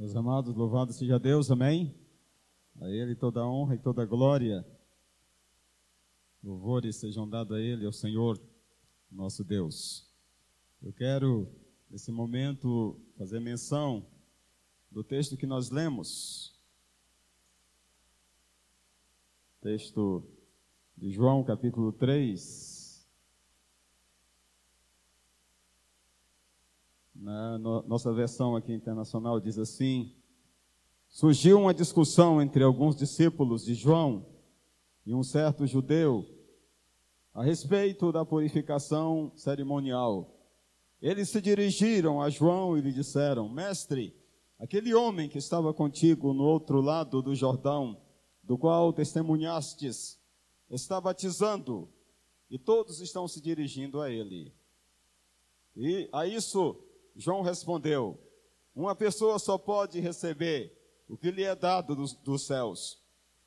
Meus amados, louvado seja Deus, amém? A Ele toda a honra e toda a glória. Louvores sejam dados a Ele, ao Senhor, nosso Deus. Eu quero, nesse momento, fazer menção do texto que nós lemos. Texto de João, capítulo 3. Na nossa versão aqui internacional diz assim: Surgiu uma discussão entre alguns discípulos de João e um certo judeu a respeito da purificação cerimonial. Eles se dirigiram a João e lhe disseram: Mestre, aquele homem que estava contigo no outro lado do Jordão, do qual testemunhastes, está batizando e todos estão se dirigindo a ele. E a isso João respondeu: Uma pessoa só pode receber o que lhe é dado dos, dos céus.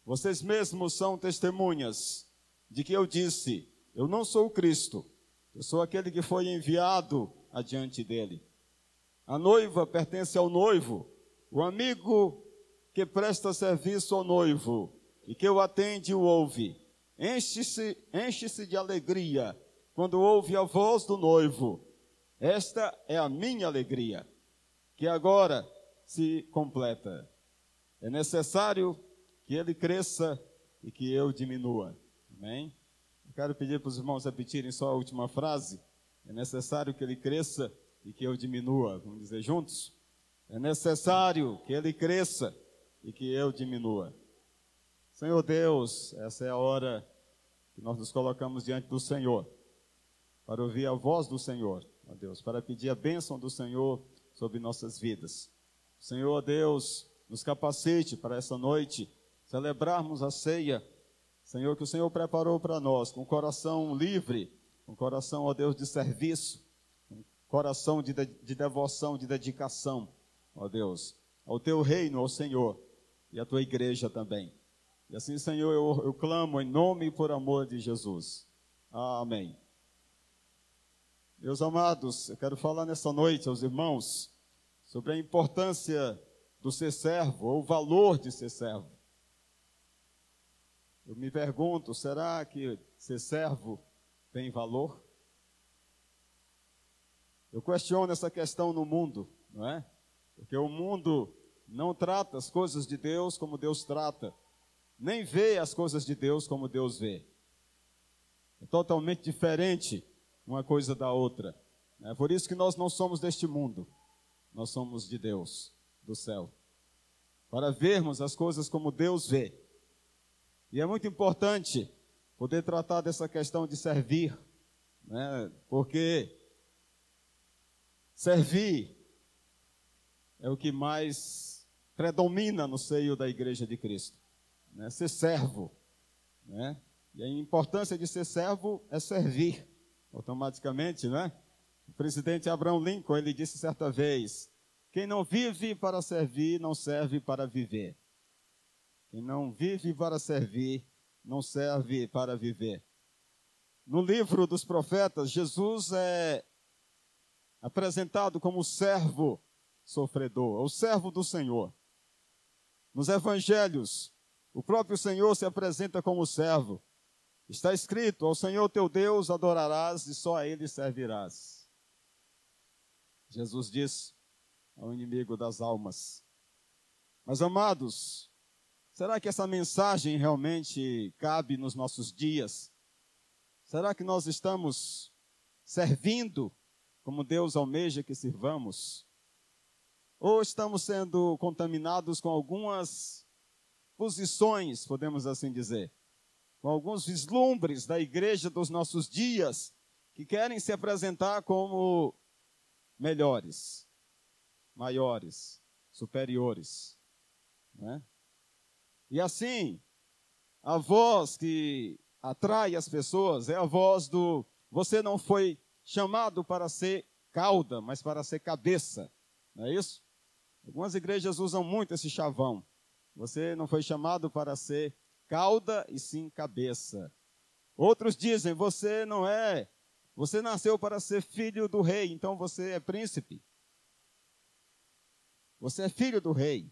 Vocês mesmos são testemunhas de que eu disse: Eu não sou o Cristo, eu sou aquele que foi enviado adiante dele. A noiva pertence ao noivo, o amigo que presta serviço ao noivo e que o atende o ouve. Enche-se enche de alegria quando ouve a voz do noivo esta é a minha alegria, que agora se completa. É necessário que ele cresça e que eu diminua. Amém? Eu quero pedir para os irmãos repetirem só a última frase. É necessário que ele cresça e que eu diminua. Vamos dizer juntos? É necessário que ele cresça e que eu diminua. Senhor Deus, essa é a hora que nós nos colocamos diante do Senhor para ouvir a voz do Senhor ó Deus, para pedir a bênção do Senhor sobre nossas vidas. Senhor, Deus, nos capacite para essa noite celebrarmos a ceia, Senhor, que o Senhor preparou para nós, com coração livre, com coração, ó Deus, de serviço, com coração de, de devoção, de dedicação, ó Deus, ao teu reino, ao Senhor, e à tua igreja também. E assim, Senhor, eu, eu clamo em nome e por amor de Jesus. Amém. Meus amados, eu quero falar nessa noite aos irmãos sobre a importância do ser servo, ou o valor de ser servo. Eu me pergunto, será que ser servo tem valor? Eu questiono essa questão no mundo, não é? Porque o mundo não trata as coisas de Deus como Deus trata, nem vê as coisas de Deus como Deus vê. É totalmente diferente uma coisa da outra. É por isso que nós não somos deste mundo, nós somos de Deus, do céu. Para vermos as coisas como Deus vê. E é muito importante poder tratar dessa questão de servir, né? porque servir é o que mais predomina no seio da igreja de Cristo. Né? Ser servo. Né? E a importância de ser servo é servir automaticamente, né? O presidente Abraham Lincoln, ele disse certa vez: quem não vive para servir, não serve para viver. Quem não vive para servir, não serve para viver. No livro dos profetas, Jesus é apresentado como servo sofredor, o servo do Senhor. Nos evangelhos, o próprio Senhor se apresenta como servo. Está escrito: Ao Senhor teu Deus adorarás e só a Ele servirás. Jesus disse ao inimigo das almas. Mas amados, será que essa mensagem realmente cabe nos nossos dias? Será que nós estamos servindo como Deus almeja que sirvamos? Ou estamos sendo contaminados com algumas posições, podemos assim dizer? Com alguns vislumbres da igreja dos nossos dias que querem se apresentar como melhores, maiores, superiores. Né? E assim, a voz que atrai as pessoas é a voz do você não foi chamado para ser cauda, mas para ser cabeça. Não é isso? Algumas igrejas usam muito esse chavão. Você não foi chamado para ser cauda e sim cabeça. Outros dizem: você não é, você nasceu para ser filho do rei, então você é príncipe. Você é filho do rei.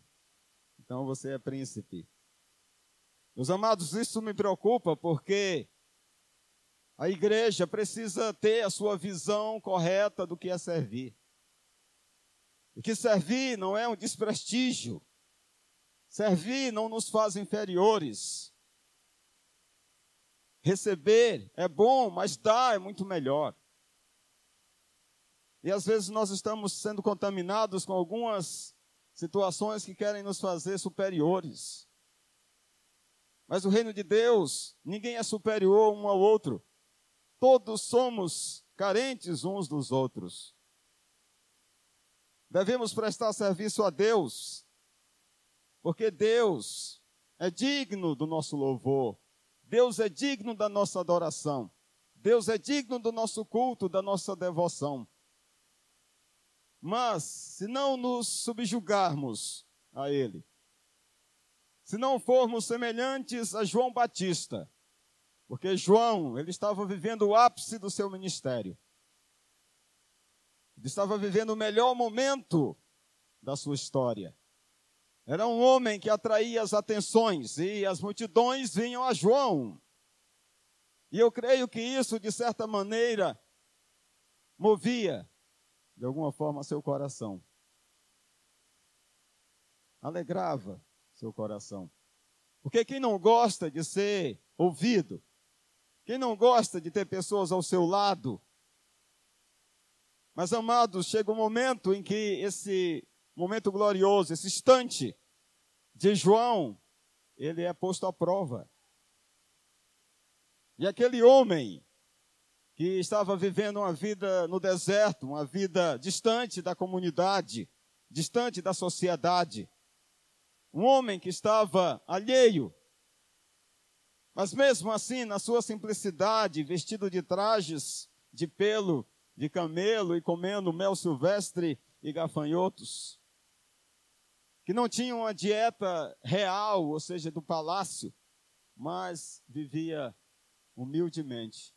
Então você é príncipe. Meus amados, isso me preocupa porque a igreja precisa ter a sua visão correta do que é servir. E que servir não é um desprestígio. Servir não nos faz inferiores. Receber é bom, mas dar é muito melhor. E às vezes nós estamos sendo contaminados com algumas situações que querem nos fazer superiores. Mas o reino de Deus, ninguém é superior um ao outro. Todos somos carentes uns dos outros. Devemos prestar serviço a Deus, porque Deus é digno do nosso louvor, Deus é digno da nossa adoração, Deus é digno do nosso culto, da nossa devoção. Mas, se não nos subjugarmos a Ele, se não formos semelhantes a João Batista, porque João, ele estava vivendo o ápice do seu ministério. Ele estava vivendo o melhor momento da sua história. Era um homem que atraía as atenções e as multidões vinham a João. E eu creio que isso, de certa maneira, movia, de alguma forma, seu coração. Alegrava seu coração. Porque quem não gosta de ser ouvido, quem não gosta de ter pessoas ao seu lado, mas amados, chega um momento em que esse momento glorioso, esse instante de João, ele é posto à prova. E aquele homem que estava vivendo uma vida no deserto, uma vida distante da comunidade, distante da sociedade, um homem que estava alheio, mas mesmo assim, na sua simplicidade, vestido de trajes de pelo de camelo e comendo mel silvestre e gafanhotos, que não tinha uma dieta real, ou seja, do palácio, mas vivia humildemente.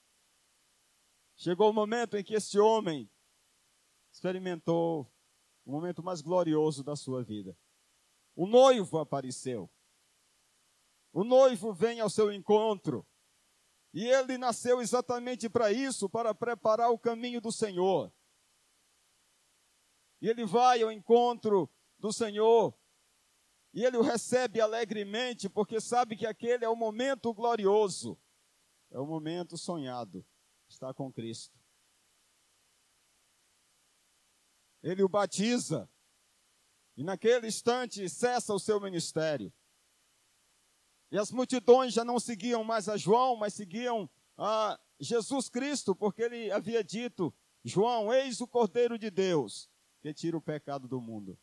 Chegou o momento em que esse homem experimentou o momento mais glorioso da sua vida. O noivo apareceu. O noivo vem ao seu encontro. E ele nasceu exatamente para isso, para preparar o caminho do Senhor. E ele vai ao encontro do Senhor. E ele o recebe alegremente, porque sabe que aquele é o momento glorioso. É o momento sonhado. Está com Cristo. Ele o batiza. E naquele instante cessa o seu ministério. E as multidões já não seguiam mais a João, mas seguiam a Jesus Cristo, porque ele havia dito: João, eis o Cordeiro de Deus, que tira o pecado do mundo.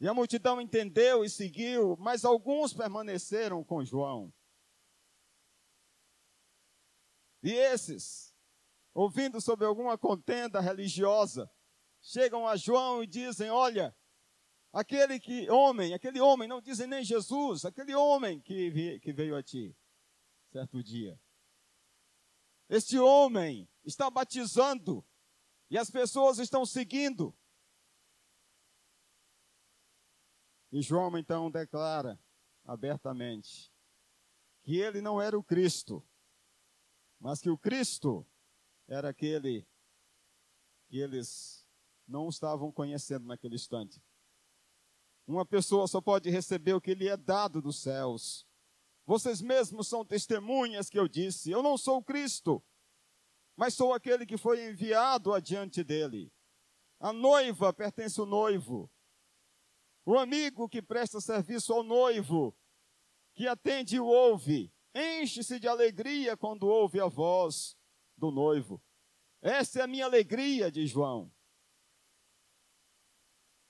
E a multidão entendeu e seguiu, mas alguns permaneceram com João. E esses, ouvindo sobre alguma contenda religiosa, chegam a João e dizem: Olha, aquele que homem, aquele homem, não dizem nem Jesus, aquele homem que, que veio a ti, certo dia. Este homem está batizando e as pessoas estão seguindo. E João então declara abertamente que ele não era o Cristo, mas que o Cristo era aquele que eles não estavam conhecendo naquele instante. Uma pessoa só pode receber o que lhe é dado dos céus. Vocês mesmos são testemunhas que eu disse: Eu não sou Cristo, mas sou aquele que foi enviado adiante dele. A noiva pertence ao noivo. O amigo que presta serviço ao noivo, que atende e ouve, enche-se de alegria quando ouve a voz do noivo. Essa é a minha alegria, diz João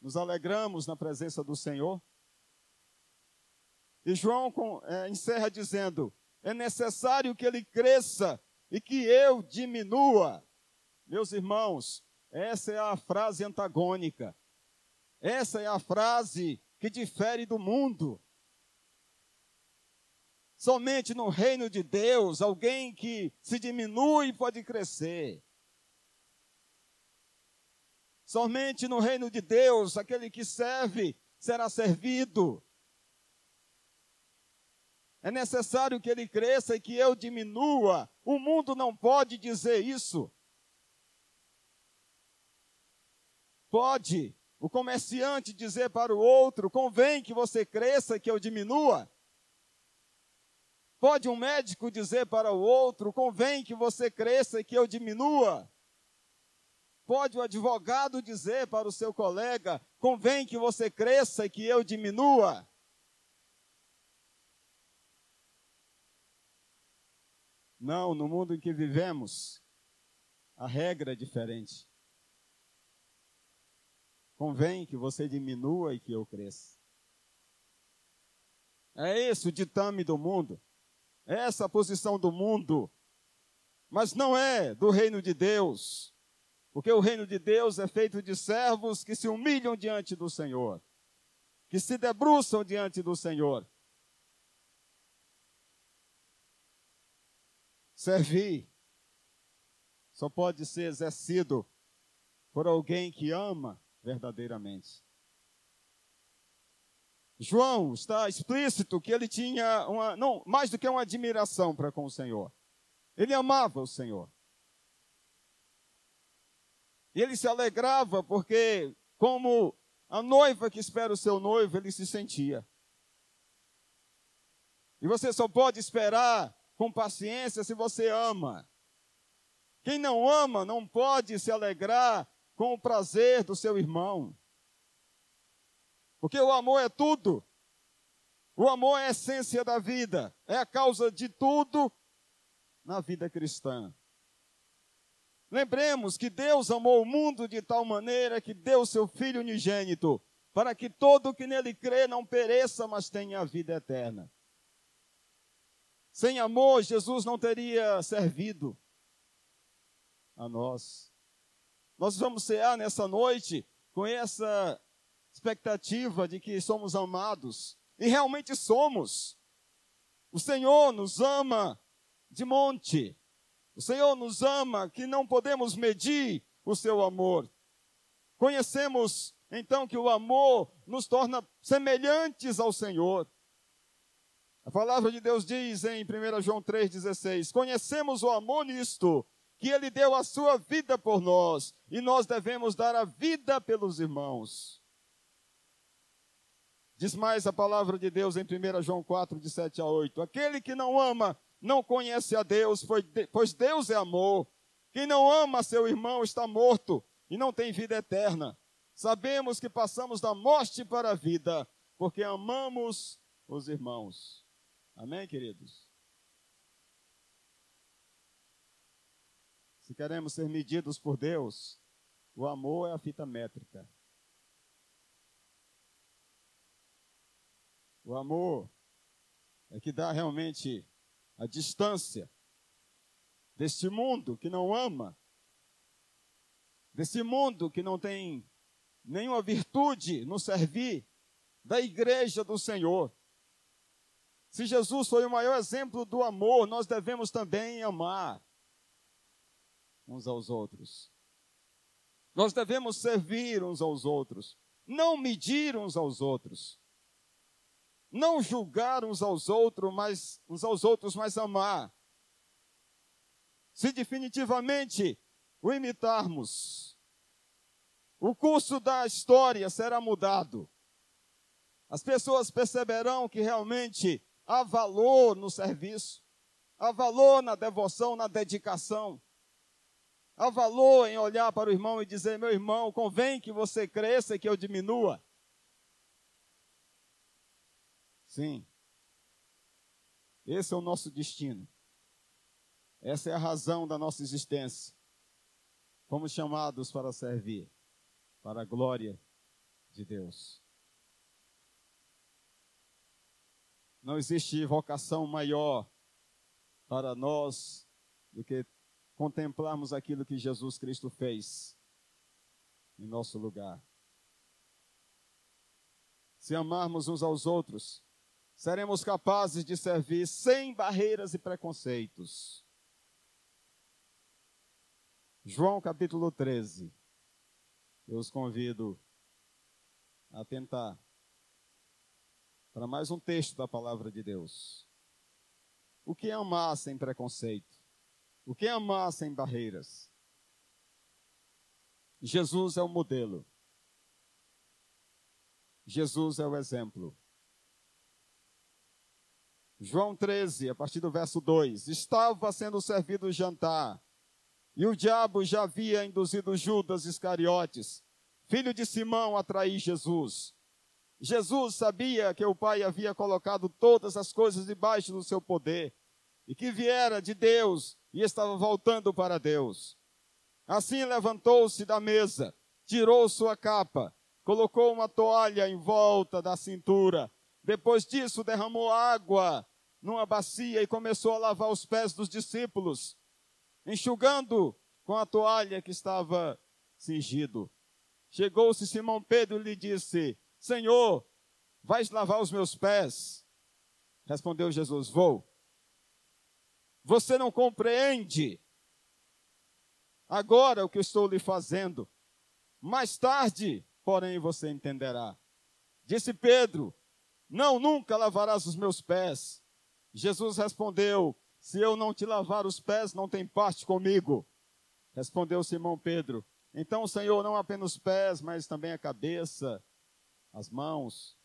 nos alegramos na presença do Senhor. E João é, encerra dizendo: é necessário que ele cresça e que eu diminua. Meus irmãos, essa é a frase antagônica. Essa é a frase que difere do mundo. Somente no reino de Deus, alguém que se diminui pode crescer. Somente no reino de Deus, aquele que serve será servido. É necessário que ele cresça e que eu diminua. O mundo não pode dizer isso. Pode o comerciante dizer para o outro: convém que você cresça que eu diminua? Pode um médico dizer para o outro: convém que você cresça e que eu diminua? Pode o advogado dizer para o seu colega: convém que você cresça e que eu diminua? Não, no mundo em que vivemos, a regra é diferente. Convém que você diminua e que eu cresça. É esse o ditame do mundo. É essa a posição do mundo. Mas não é do reino de Deus. Porque o reino de Deus é feito de servos que se humilham diante do Senhor, que se debruçam diante do Senhor. Servir só pode ser exercido por alguém que ama verdadeiramente. João está explícito que ele tinha uma, não, mais do que uma admiração para com o Senhor. Ele amava o Senhor. E ele se alegrava porque, como a noiva que espera o seu noivo, ele se sentia. E você só pode esperar com paciência se você ama. Quem não ama não pode se alegrar com o prazer do seu irmão. Porque o amor é tudo. O amor é a essência da vida, é a causa de tudo na vida cristã. Lembremos que Deus amou o mundo de tal maneira que deu seu Filho unigênito, para que todo que nele crê não pereça, mas tenha a vida eterna. Sem amor, Jesus não teria servido a nós. Nós vamos cear nessa noite com essa expectativa de que somos amados, e realmente somos. O Senhor nos ama de monte. O Senhor nos ama que não podemos medir o seu amor. Conhecemos então que o amor nos torna semelhantes ao Senhor. A palavra de Deus diz em 1 João 3,16: Conhecemos o amor nisto, que ele deu a sua vida por nós, e nós devemos dar a vida pelos irmãos. Diz mais a palavra de Deus em 1 João 4, de 7 a 8: Aquele que não ama não conhece a Deus, pois Deus é amor. Quem não ama seu irmão está morto e não tem vida eterna. Sabemos que passamos da morte para a vida, porque amamos os irmãos. Amém, queridos? Se queremos ser medidos por Deus, o amor é a fita métrica. O amor é que dá realmente a distância deste mundo que não ama, desse mundo que não tem nenhuma virtude no servir da igreja do Senhor. Se Jesus foi o maior exemplo do amor, nós devemos também amar uns aos outros. Nós devemos servir uns aos outros, não medir uns aos outros não julgar uns aos outros, mas uns aos outros, mas amar. Se definitivamente o imitarmos, o curso da história será mudado. As pessoas perceberão que realmente há valor no serviço, há valor na devoção, na dedicação. Há valor em olhar para o irmão e dizer: meu irmão, convém que você cresça e que eu diminua. Sim. Esse é o nosso destino. Essa é a razão da nossa existência. Fomos chamados para servir, para a glória de Deus. Não existe vocação maior para nós do que contemplarmos aquilo que Jesus Cristo fez em nosso lugar. Se amarmos uns aos outros, seremos capazes de servir sem barreiras e preconceitos. João capítulo 13. eu os convido a tentar para mais um texto da palavra de Deus. O que é amar sem preconceito? O que é amar sem barreiras? Jesus é o modelo. Jesus é o exemplo. João 13, a partir do verso 2: Estava sendo servido o jantar, e o diabo já havia induzido Judas Iscariotes, filho de Simão, a trair Jesus. Jesus sabia que o Pai havia colocado todas as coisas debaixo do seu poder, e que viera de Deus e estava voltando para Deus. Assim levantou-se da mesa, tirou sua capa, colocou uma toalha em volta da cintura. Depois disso, derramou água numa bacia e começou a lavar os pés dos discípulos, enxugando com a toalha que estava cingido. Chegou-se Simão Pedro e lhe disse: Senhor, vais lavar os meus pés? Respondeu Jesus: Vou. Você não compreende agora o que estou lhe fazendo. Mais tarde, porém, você entenderá. Disse Pedro: Não, nunca lavarás os meus pés. Jesus respondeu: Se eu não te lavar os pés, não tem parte comigo. Respondeu Simão Pedro: Então, Senhor, não apenas os pés, mas também a cabeça, as mãos.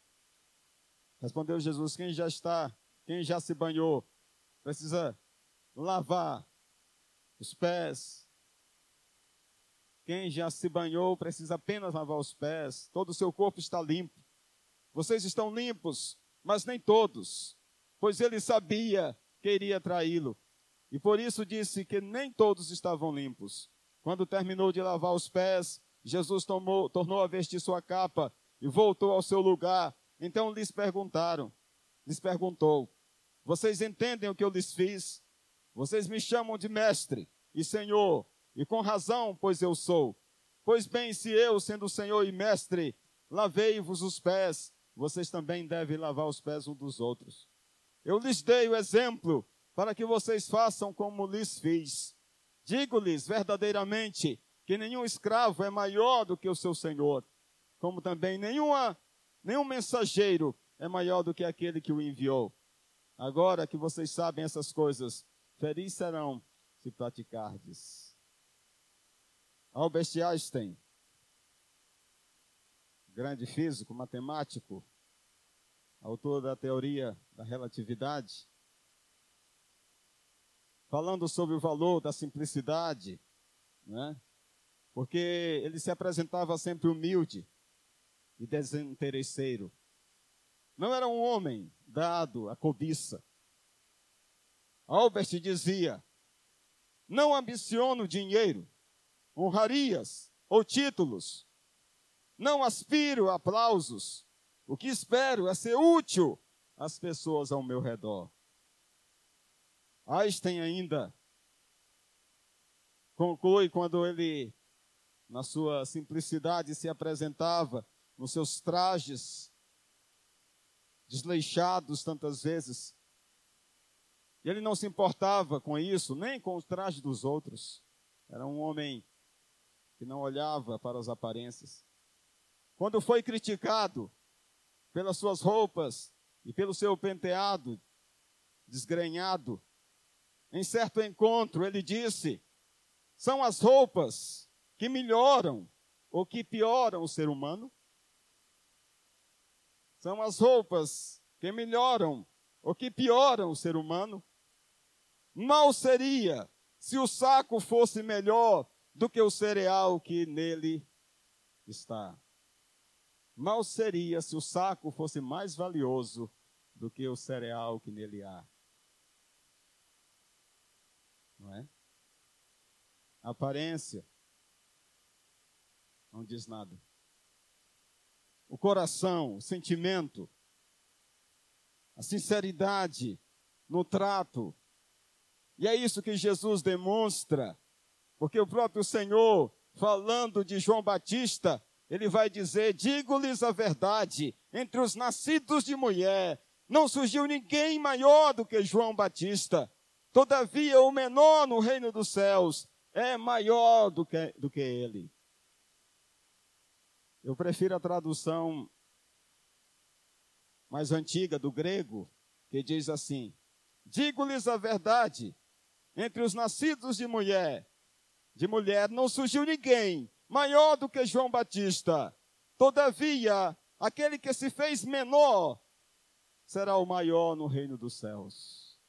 Respondeu Jesus: Quem já está, quem já se banhou, precisa lavar os pés quem já se banhou precisa apenas lavar os pés, todo o seu corpo está limpo. Vocês estão limpos, mas nem todos, pois ele sabia que iria traí-lo. E por isso disse que nem todos estavam limpos. Quando terminou de lavar os pés, Jesus tomou, tornou a vestir sua capa e voltou ao seu lugar. Então lhes perguntaram, lhes perguntou: Vocês entendem o que eu lhes fiz? Vocês me chamam de mestre e senhor, e com razão, pois eu sou. Pois bem, se eu, sendo Senhor e Mestre, lavei-vos os pés, vocês também devem lavar os pés uns dos outros. Eu lhes dei o exemplo para que vocês façam como lhes fiz. Digo-lhes verdadeiramente que nenhum escravo é maior do que o seu senhor, como também nenhuma, nenhum mensageiro é maior do que aquele que o enviou. Agora que vocês sabem essas coisas, felizes serão se praticardes. Albert Einstein, grande físico, matemático, autor da teoria da relatividade, falando sobre o valor da simplicidade, né? porque ele se apresentava sempre humilde e desinteresseiro. Não era um homem dado à cobiça. Albert dizia: Não ambiciono dinheiro honrarias ou títulos. Não aspiro a aplausos. O que espero é ser útil às pessoas ao meu redor. Einstein ainda conclui quando ele, na sua simplicidade, se apresentava nos seus trajes desleixados tantas vezes. Ele não se importava com isso, nem com o traje dos outros. Era um homem que não olhava para as aparências. Quando foi criticado pelas suas roupas e pelo seu penteado desgrenhado, em certo encontro ele disse: são as roupas que melhoram ou que pioram o ser humano? São as roupas que melhoram ou que pioram o ser humano? Mal seria se o saco fosse melhor do que o cereal que nele está. Mal seria se o saco fosse mais valioso do que o cereal que nele há. Não é? A aparência não diz nada. O coração, o sentimento, a sinceridade no trato. E é isso que Jesus demonstra porque o próprio Senhor, falando de João Batista, ele vai dizer: Digo-lhes a verdade, entre os nascidos de mulher, não surgiu ninguém maior do que João Batista. Todavia, o menor no reino dos céus é maior do que, do que ele. Eu prefiro a tradução mais antiga do grego, que diz assim: Digo-lhes a verdade, entre os nascidos de mulher, de mulher não surgiu ninguém maior do que João Batista. Todavia, aquele que se fez menor será o maior no reino dos céus.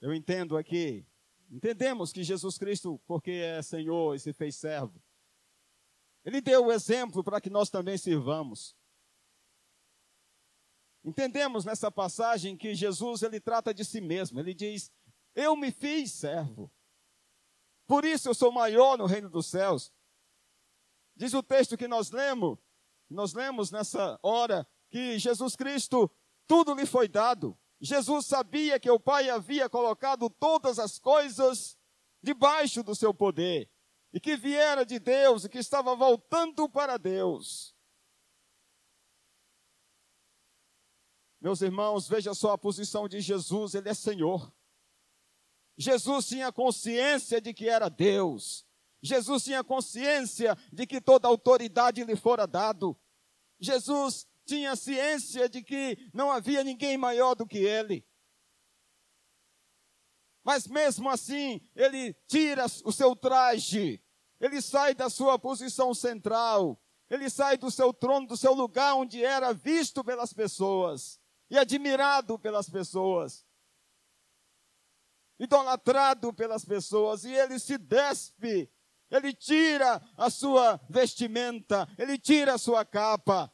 Eu entendo aqui, entendemos que Jesus Cristo, porque é Senhor e se fez servo, ele deu o exemplo para que nós também sirvamos. Entendemos nessa passagem que Jesus ele trata de si mesmo. Ele diz: "Eu me fiz servo. Por isso eu sou maior no reino dos céus." Diz o texto que nós lemos, nós lemos nessa hora que Jesus Cristo tudo lhe foi dado. Jesus sabia que o Pai havia colocado todas as coisas debaixo do seu poder e que viera de Deus e que estava voltando para Deus. Meus irmãos, veja só a posição de Jesus, ele é Senhor. Jesus tinha consciência de que era Deus. Jesus tinha consciência de que toda autoridade lhe fora dado. Jesus tinha ciência de que não havia ninguém maior do que ele. Mas mesmo assim, ele tira o seu traje, ele sai da sua posição central, ele sai do seu trono, do seu lugar onde era visto pelas pessoas e admirado pelas pessoas, idolatrado pelas pessoas, e ele se despe, ele tira a sua vestimenta, ele tira a sua capa,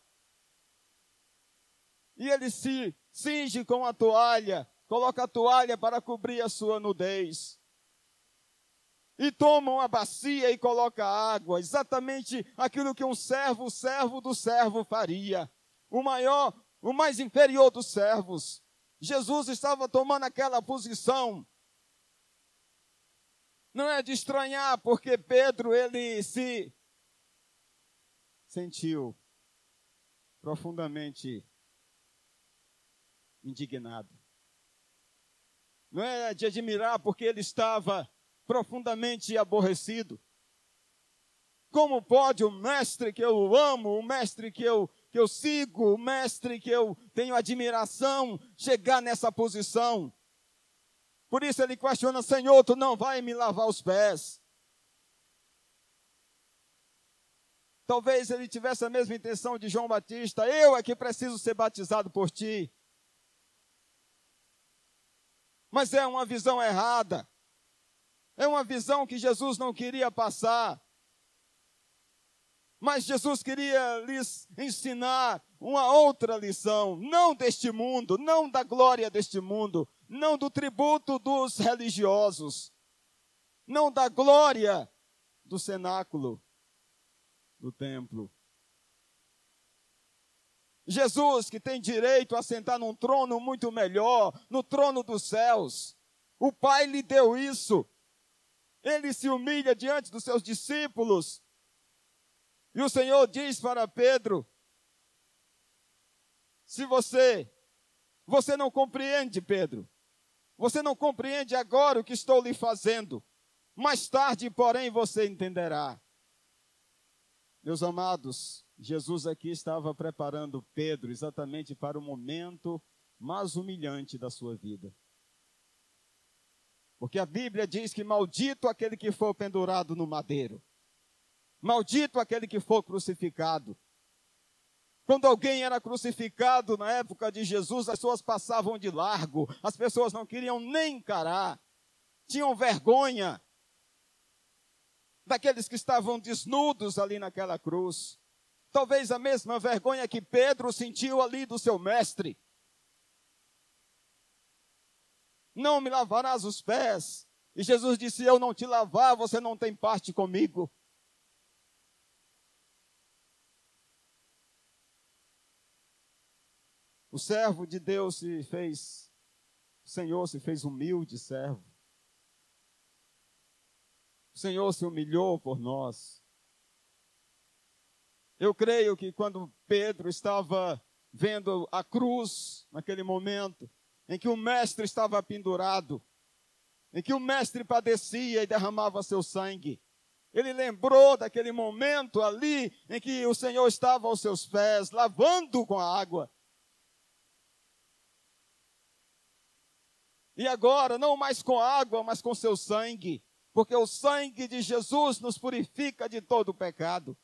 e ele se cinge com a toalha, coloca a toalha para cobrir a sua nudez. E toma uma bacia e coloca água, exatamente aquilo que um servo, servo do servo faria. O maior, o mais inferior dos servos. Jesus estava tomando aquela posição. Não é de estranhar, porque Pedro, ele se sentiu profundamente indignado. Não é de admirar porque ele estava profundamente aborrecido. Como pode o mestre que eu amo, o mestre que eu, que eu sigo, o mestre que eu tenho admiração, chegar nessa posição? Por isso ele questiona: Senhor, tu não vai me lavar os pés. Talvez ele tivesse a mesma intenção de João Batista: eu é que preciso ser batizado por ti mas é uma visão errada. É uma visão que Jesus não queria passar. Mas Jesus queria lhes ensinar uma outra lição, não deste mundo, não da glória deste mundo, não do tributo dos religiosos, não da glória do cenáculo do templo, Jesus, que tem direito a sentar num trono muito melhor, no trono dos céus. O Pai lhe deu isso. Ele se humilha diante dos seus discípulos. E o Senhor diz para Pedro: Se você, você não compreende, Pedro, você não compreende agora o que estou lhe fazendo, mais tarde, porém, você entenderá. Meus amados, Jesus aqui estava preparando Pedro exatamente para o momento mais humilhante da sua vida. Porque a Bíblia diz que maldito aquele que for pendurado no madeiro. Maldito aquele que for crucificado. Quando alguém era crucificado na época de Jesus, as pessoas passavam de largo, as pessoas não queriam nem encarar, tinham vergonha daqueles que estavam desnudos ali naquela cruz. Talvez a mesma vergonha que Pedro sentiu ali do seu mestre. Não me lavarás os pés. E Jesus disse: Eu não te lavar, você não tem parte comigo. O servo de Deus se fez, o Senhor se fez humilde servo. O Senhor se humilhou por nós. Eu creio que quando Pedro estava vendo a cruz, naquele momento, em que o mestre estava pendurado, em que o mestre padecia e derramava seu sangue, Ele lembrou daquele momento ali em que o Senhor estava aos seus pés, lavando com a água. E agora, não mais com água, mas com seu sangue, porque o sangue de Jesus nos purifica de todo o pecado.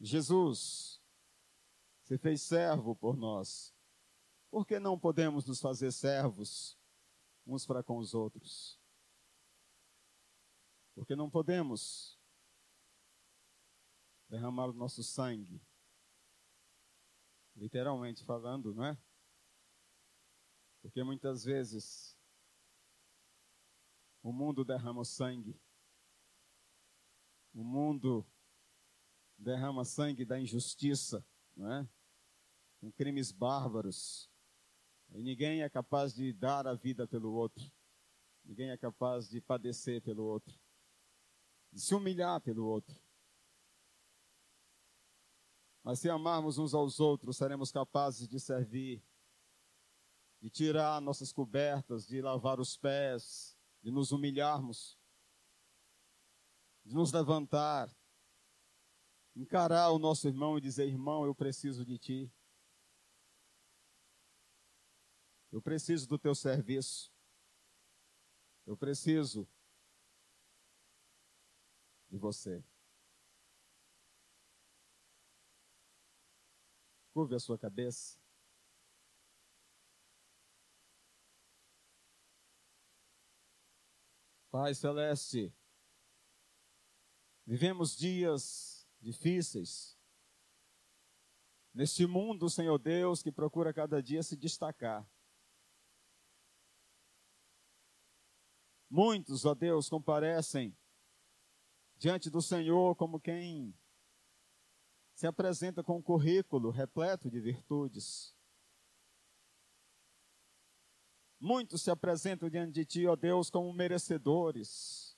Jesus se fez servo por nós. Por que não podemos nos fazer servos uns para com os outros? Porque não podemos derramar o nosso sangue, literalmente falando, não é? Porque muitas vezes o mundo derrama sangue, o mundo derrama sangue da injustiça, não é? Com crimes bárbaros. E ninguém é capaz de dar a vida pelo outro. Ninguém é capaz de padecer pelo outro. De se humilhar pelo outro. Mas se amarmos uns aos outros, seremos capazes de servir, de tirar nossas cobertas, de lavar os pés, de nos humilharmos, de nos levantar, encarar o nosso irmão e dizer: irmão, eu preciso de ti. Eu preciso do teu serviço. Eu preciso de você. Curve a sua cabeça. Pai Celeste, vivemos dias difíceis. Neste mundo, Senhor Deus, que procura cada dia se destacar. Muitos, ó Deus, comparecem diante do Senhor como quem se apresenta com um currículo repleto de virtudes. Muitos se apresentam diante de Ti, ó Deus, como merecedores,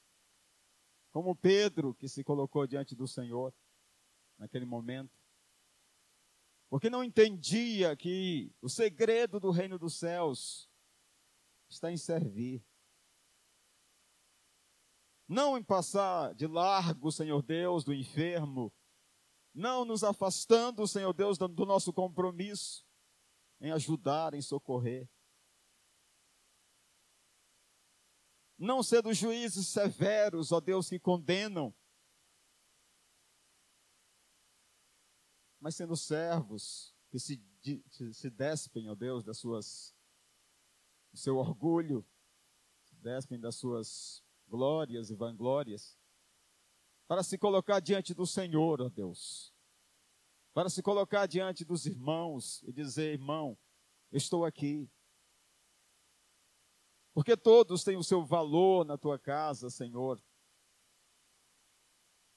como Pedro, que se colocou diante do Senhor naquele momento. Porque não entendia que o segredo do reino dos céus está em servir. Não em passar de largo, Senhor Deus, do enfermo. Não nos afastando, Senhor Deus, do nosso compromisso em ajudar, em socorrer. Não ser dos juízes severos, ó Deus, que condenam, mas sendo servos que se, se despem, ó Deus, das suas, do seu orgulho, se despem das suas glórias e vanglórias, para se colocar diante do Senhor, ó Deus, para se colocar diante dos irmãos e dizer, irmão, estou aqui. Porque todos têm o seu valor na tua casa, Senhor.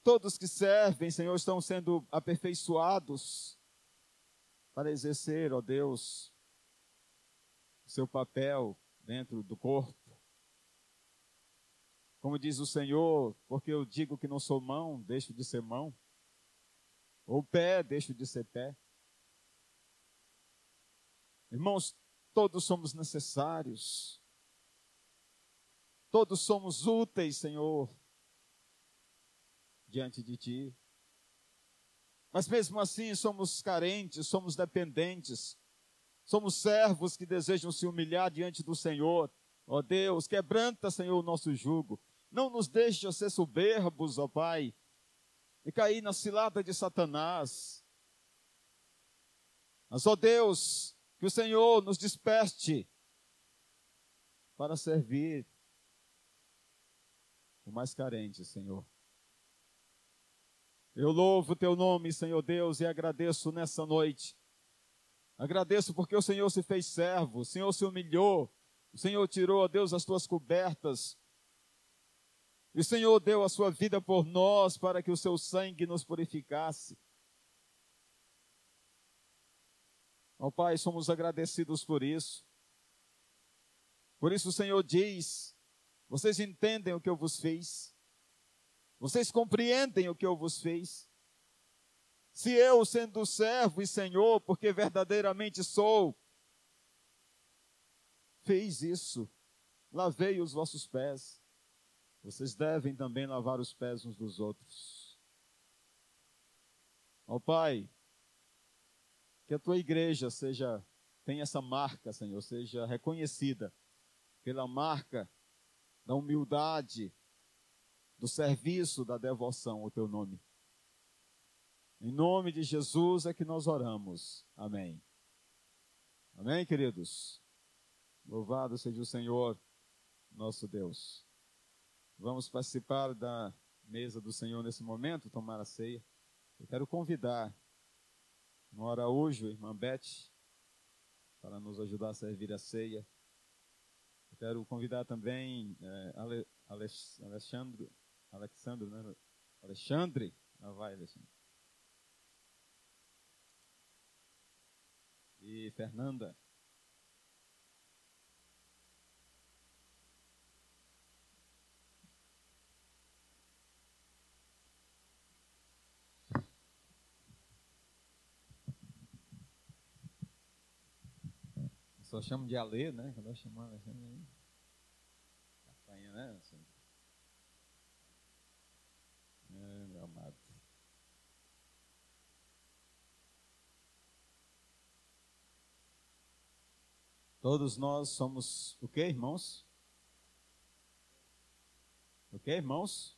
Todos que servem, Senhor, estão sendo aperfeiçoados para exercer, ó Deus, o seu papel dentro do corpo. Como diz o Senhor, porque eu digo que não sou mão, deixo de ser mão. Ou pé, deixo de ser pé. Irmãos, todos somos necessários. Todos somos úteis, Senhor, diante de Ti. Mas mesmo assim somos carentes, somos dependentes, somos servos que desejam se humilhar diante do Senhor. Ó Deus, quebranta, Senhor, o nosso jugo. Não nos deixe ser soberbos, ó Pai, e cair na cilada de Satanás. Mas, ó Deus, que o Senhor nos desperte para servir o mais carente, Senhor. Eu louvo o teu nome, Senhor Deus, e agradeço nessa noite. Agradeço porque o Senhor se fez servo, o Senhor se humilhou, o Senhor tirou, ó Deus, as tuas cobertas. O Senhor deu a sua vida por nós para que o seu sangue nos purificasse. Ó Pai, somos agradecidos por isso. Por isso o Senhor diz: vocês entendem o que eu vos fiz? Vocês compreendem o que eu vos fiz? Se eu, sendo servo e senhor, porque verdadeiramente sou, fez isso, lavei os vossos pés. Vocês devem também lavar os pés uns dos outros. Ó Pai, que a tua igreja seja, tenha essa marca, Senhor, seja reconhecida pela marca da humildade, do serviço, da devoção ao teu nome. Em nome de Jesus é que nós oramos. Amém. Amém, queridos? Louvado seja o Senhor, nosso Deus. Vamos participar da mesa do Senhor nesse momento, tomar a ceia. Eu quero convidar no Araújo, irmã Beth, para nos ajudar a servir a ceia. Eu quero convidar também é, Ale, Alexandre, Alexandre, né? Alexandre, ah, vai, Alexandre. E Fernanda. Só chamo de Alê, né? Chamar Alexandre aí. Apanha, né? É, meu amado. Todos nós somos o que, irmãos? O que, irmãos?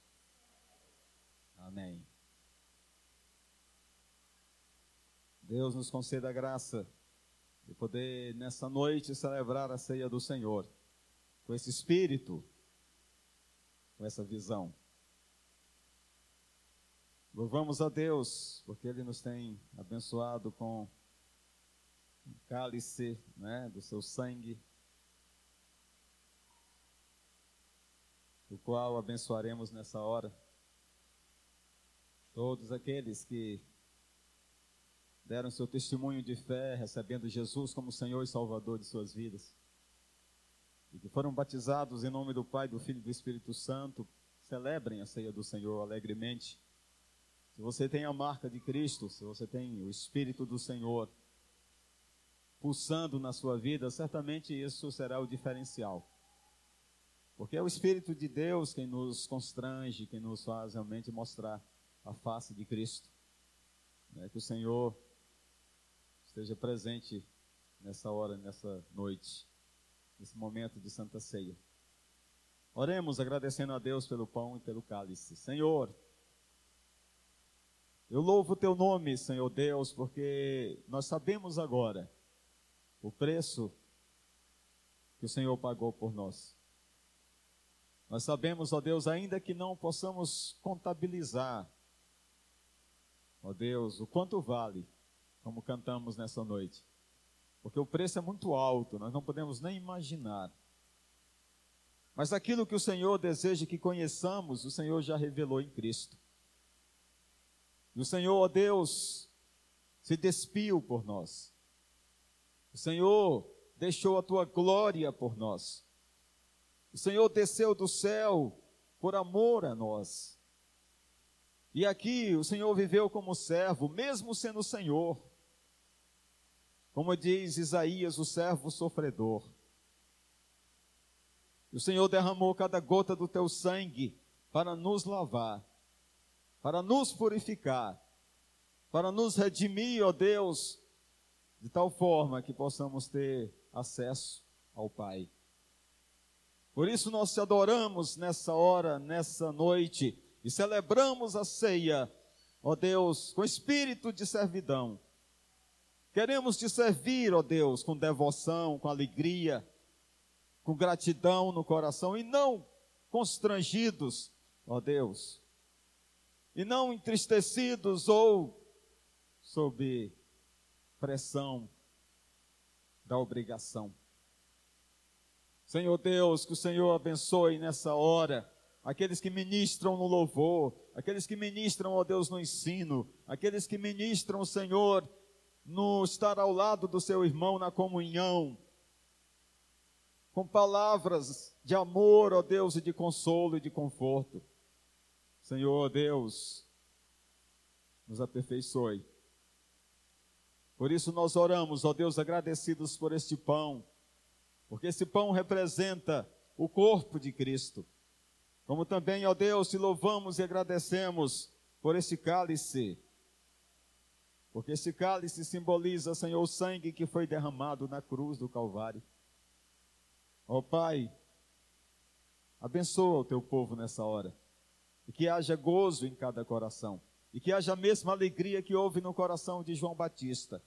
Amém. Deus nos conceda graça e poder nessa noite celebrar a ceia do Senhor com esse espírito, com essa visão. Louvamos a Deus porque Ele nos tem abençoado com um cálice né, do seu sangue, o qual abençoaremos nessa hora. Todos aqueles que deram seu testemunho de fé, recebendo Jesus como Senhor e Salvador de suas vidas. E que foram batizados em nome do Pai, do Filho e do Espírito Santo, celebrem a ceia do Senhor alegremente. Se você tem a marca de Cristo, se você tem o Espírito do Senhor pulsando na sua vida, certamente isso será o diferencial. Porque é o Espírito de Deus quem nos constrange, quem nos faz realmente mostrar a face de Cristo. É que o Senhor esteja presente nessa hora, nessa noite, nesse momento de Santa Ceia. Oremos agradecendo a Deus pelo pão e pelo cálice. Senhor, eu louvo o teu nome, Senhor Deus, porque nós sabemos agora o preço que o Senhor pagou por nós. Nós sabemos, ó Deus, ainda que não possamos contabilizar, ó Deus, o quanto vale como cantamos nessa noite. Porque o preço é muito alto, nós não podemos nem imaginar. Mas aquilo que o Senhor deseja que conheçamos, o Senhor já revelou em Cristo. E o Senhor, ó Deus, se despiu por nós. O Senhor deixou a tua glória por nós. O Senhor desceu do céu por amor a nós. E aqui o Senhor viveu como servo, mesmo sendo Senhor. Como diz Isaías, o servo sofredor. O Senhor derramou cada gota do teu sangue para nos lavar, para nos purificar, para nos redimir, ó Deus, de tal forma que possamos ter acesso ao Pai. Por isso nós te adoramos nessa hora, nessa noite, e celebramos a ceia, ó Deus, com espírito de servidão Queremos te servir, ó Deus, com devoção, com alegria, com gratidão no coração e não constrangidos, ó Deus, e não entristecidos ou sob pressão da obrigação. Senhor Deus, que o Senhor abençoe nessa hora aqueles que ministram no louvor, aqueles que ministram, ó Deus, no ensino, aqueles que ministram, Senhor, no estar ao lado do seu irmão na comunhão, com palavras de amor, ó Deus, e de consolo e de conforto. Senhor, Deus, nos aperfeiçoe. Por isso nós oramos, ó Deus, agradecidos por este pão, porque esse pão representa o corpo de Cristo. Como também, ó Deus, te louvamos e agradecemos por esse cálice, porque esse cálice simboliza, Senhor, o sangue que foi derramado na cruz do Calvário. Ó Pai, abençoa o teu povo nessa hora, e que haja gozo em cada coração, e que haja a mesma alegria que houve no coração de João Batista,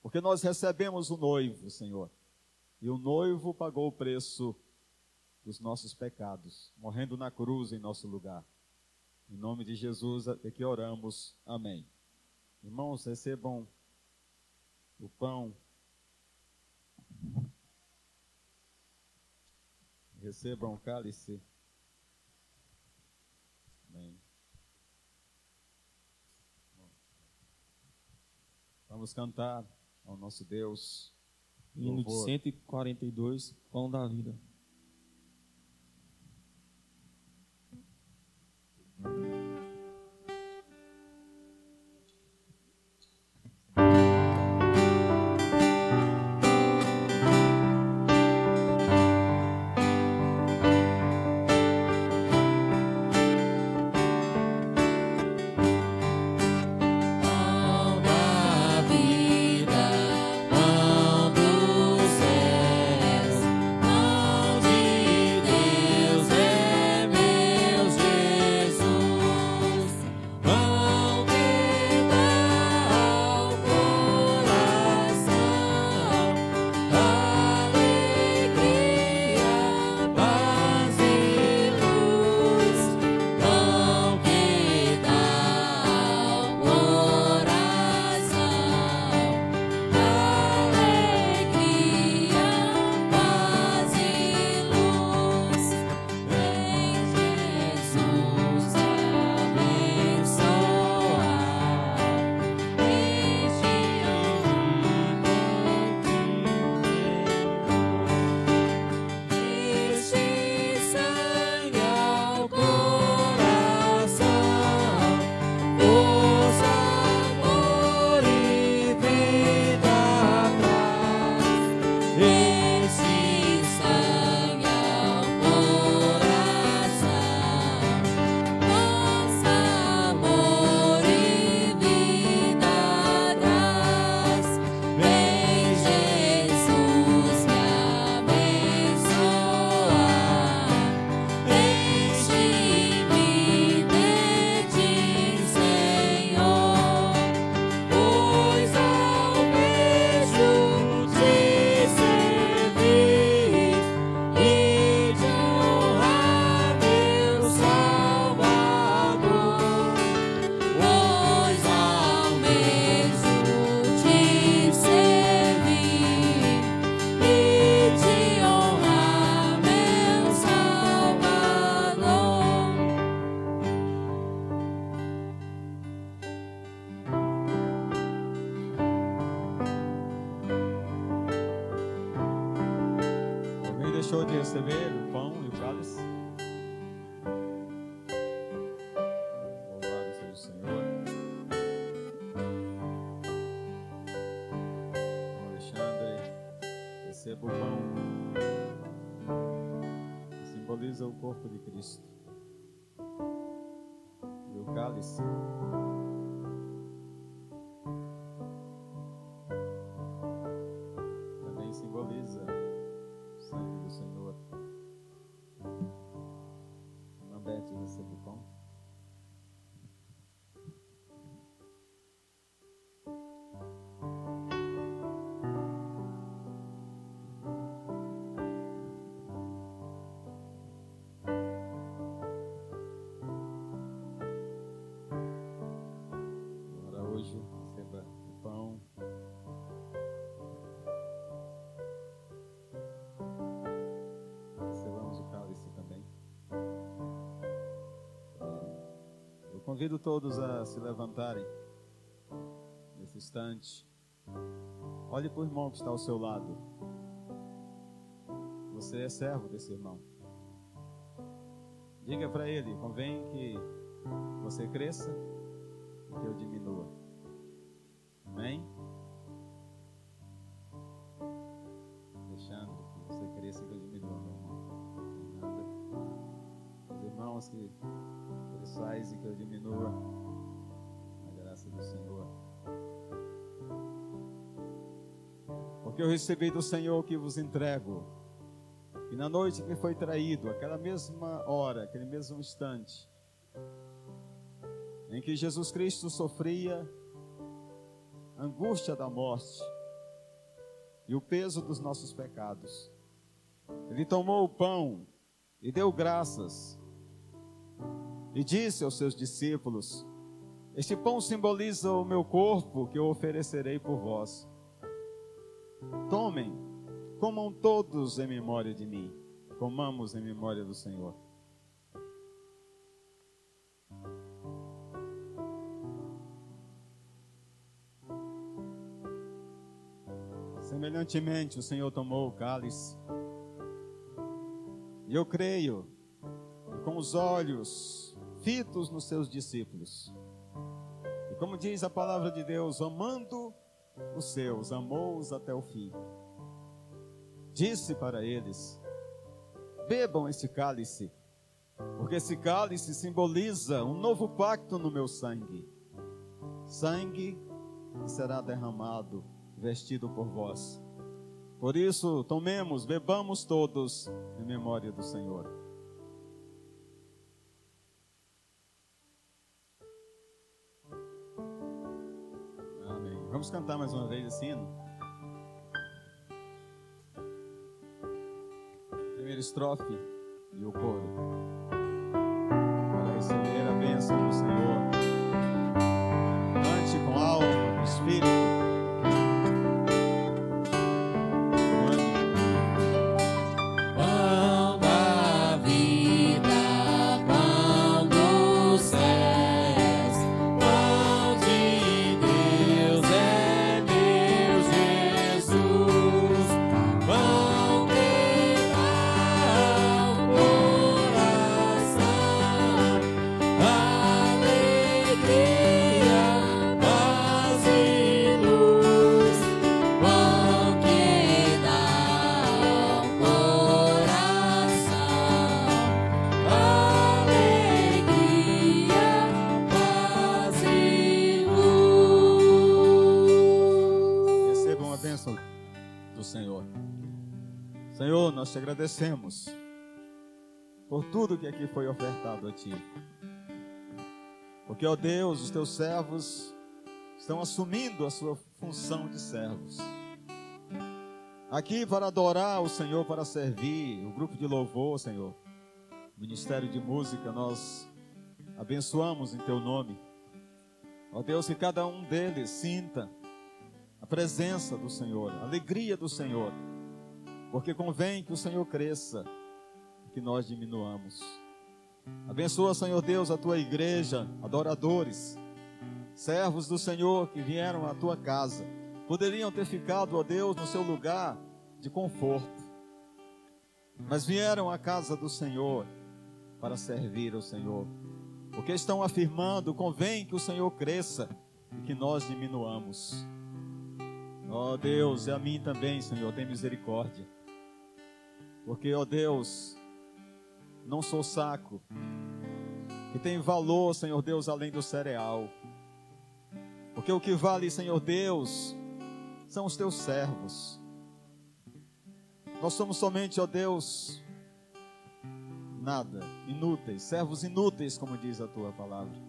porque nós recebemos o noivo, Senhor, e o noivo pagou o preço dos nossos pecados, morrendo na cruz em nosso lugar. Em nome de Jesus é que oramos. Amém. Irmãos, recebam o pão. Recebam o cálice. Amém. Vamos cantar ao nosso Deus. Hino de 142, Pão da Vida. cuerpo Convido todos a se levantarem nesse instante. Olhe para o irmão que está ao seu lado. Você é servo desse irmão. Diga para ele: convém que você cresça recebi do Senhor que vos entrego. E na noite que foi traído, aquela mesma hora, aquele mesmo instante, em que Jesus Cristo sofria a angústia da morte e o peso dos nossos pecados. Ele tomou o pão e deu graças e disse aos seus discípulos: Este pão simboliza o meu corpo que eu oferecerei por vós. Tomem, comam todos em memória de mim. Comamos em memória do Senhor. Semelhantemente, o Senhor tomou o cálice. E eu creio, com os olhos fitos nos seus discípulos. E como diz a palavra de Deus, amando os seus, amou-os até o fim. Disse para eles: Bebam este cálice, porque esse cálice simboliza um novo pacto no meu sangue. Sangue que será derramado vestido por vós. Por isso, tomemos, bebamos todos em memória do Senhor. Vamos cantar mais uma vez esse. Primeira estrofe e o coro. Para receber a bênção do Senhor. Cante com alma, espírito. Agradecemos por tudo que aqui foi ofertado a Ti. Porque, ó Deus, os Teus servos estão assumindo a sua função de servos. Aqui para adorar o Senhor, para servir, o grupo de louvor, Senhor, ministério de música, nós abençoamos em Teu nome. Ó Deus, que cada um deles sinta a presença do Senhor, a alegria do Senhor porque convém que o Senhor cresça e que nós diminuamos. Abençoa, Senhor Deus, a tua igreja, adoradores, servos do Senhor que vieram à tua casa. Poderiam ter ficado, ó Deus, no seu lugar de conforto, mas vieram à casa do Senhor para servir ao Senhor, porque estão afirmando: convém que o Senhor cresça e que nós diminuamos. Ó Deus, e a mim também, Senhor, tem misericórdia. Porque, ó Deus, não sou saco, que tem valor, Senhor Deus, além do cereal. Porque o que vale, Senhor Deus, são os teus servos. Nós somos somente, ó Deus, nada, inúteis, servos inúteis, como diz a tua palavra.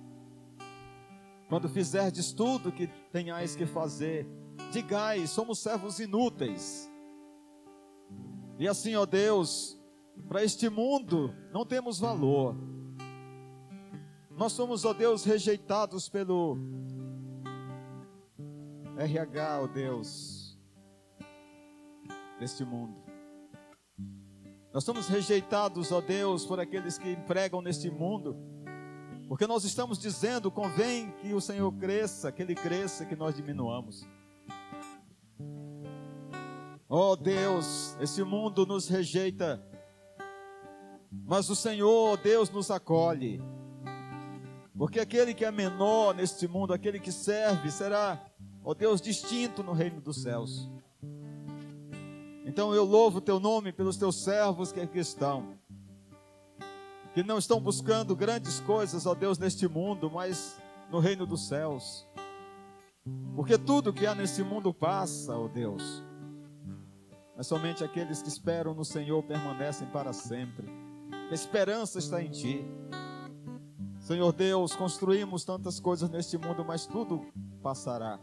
Quando fizerdes tudo que tenhais que fazer, digais, somos servos inúteis. E assim, ó Deus, para este mundo não temos valor. Nós somos, ó Deus, rejeitados pelo RH, ó Deus, deste mundo. Nós somos rejeitados, ó Deus, por aqueles que empregam neste mundo, porque nós estamos dizendo: convém que o Senhor cresça, que Ele cresça, que nós diminuamos. Oh Deus, esse mundo nos rejeita, mas o Senhor, Deus, nos acolhe. Porque aquele que é menor neste mundo, aquele que serve, será, ó Deus, distinto no reino dos céus. Então eu louvo o teu nome pelos teus servos que aqui estão. que não estão buscando grandes coisas, ó Deus, neste mundo, mas no reino dos céus. Porque tudo que há nesse mundo passa, ó Deus. Mas somente aqueles que esperam no Senhor permanecem para sempre. A esperança está em Ti. Senhor Deus, construímos tantas coisas neste mundo, mas tudo passará.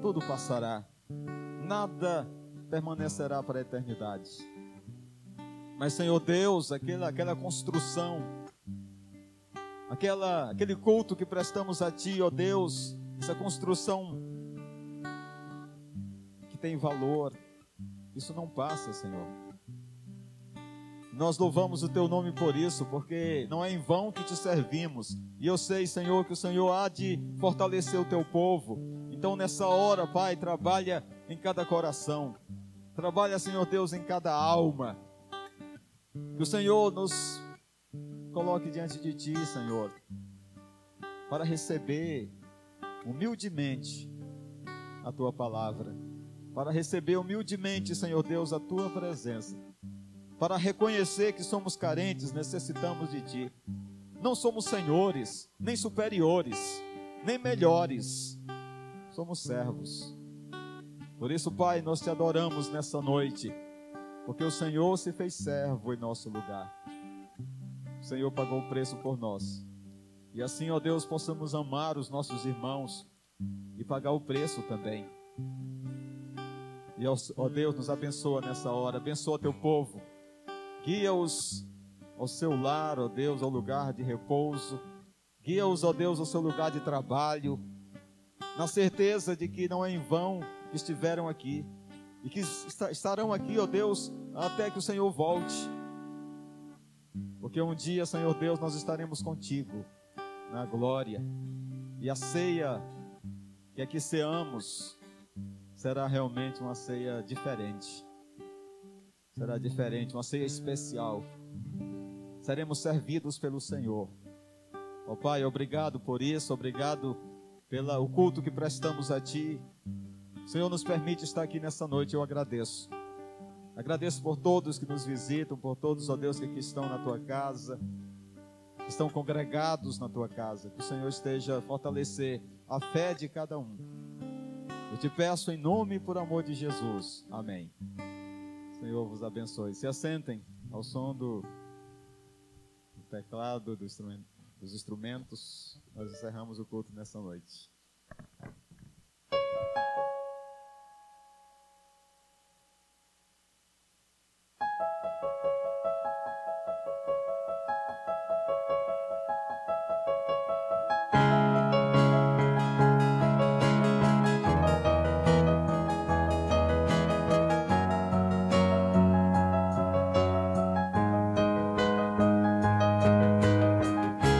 Tudo passará. Nada permanecerá para a eternidade. Mas, Senhor Deus, aquela, aquela construção, aquela, aquele culto que prestamos a Ti, ó Deus, essa construção que tem valor, isso não passa, Senhor. Nós louvamos o Teu nome por isso, porque não é em vão que te servimos. E eu sei, Senhor, que o Senhor há de fortalecer o Teu povo. Então, nessa hora, Pai, trabalha em cada coração. Trabalha, Senhor Deus, em cada alma. Que o Senhor nos coloque diante de Ti, Senhor, para receber humildemente a Tua palavra, para receber humildemente, Senhor Deus, a Tua presença, para reconhecer que somos carentes, necessitamos de Ti. Não somos senhores, nem superiores, nem melhores, somos servos. Por isso, Pai, nós te adoramos nessa noite porque o Senhor se fez servo em nosso lugar. O Senhor pagou o preço por nós. E assim, ó Deus, possamos amar os nossos irmãos e pagar o preço também. E ó Deus, nos abençoa nessa hora, abençoa teu povo, guia-os ao seu lar, ó Deus, ao lugar de repouso, guia-os, ó Deus, ao seu lugar de trabalho, na certeza de que não é em vão que estiveram aqui e que estarão aqui, ó Deus, até que o Senhor volte. Porque um dia, Senhor Deus, nós estaremos contigo na glória. E a ceia que aqui ceamos será realmente uma ceia diferente. Será diferente, uma ceia especial. Seremos servidos pelo Senhor. Ó Pai, obrigado por isso, obrigado pelo culto que prestamos a Ti. Senhor, nos permite estar aqui nessa noite, eu agradeço. Agradeço por todos que nos visitam, por todos, ó Deus, que aqui estão na tua casa, que estão congregados na tua casa. Que o Senhor esteja a fortalecer a fé de cada um. Eu te peço em nome e por amor de Jesus. Amém. Senhor vos abençoe. Se assentem ao som do, do teclado, do instrumento, dos instrumentos. Nós encerramos o culto nessa noite.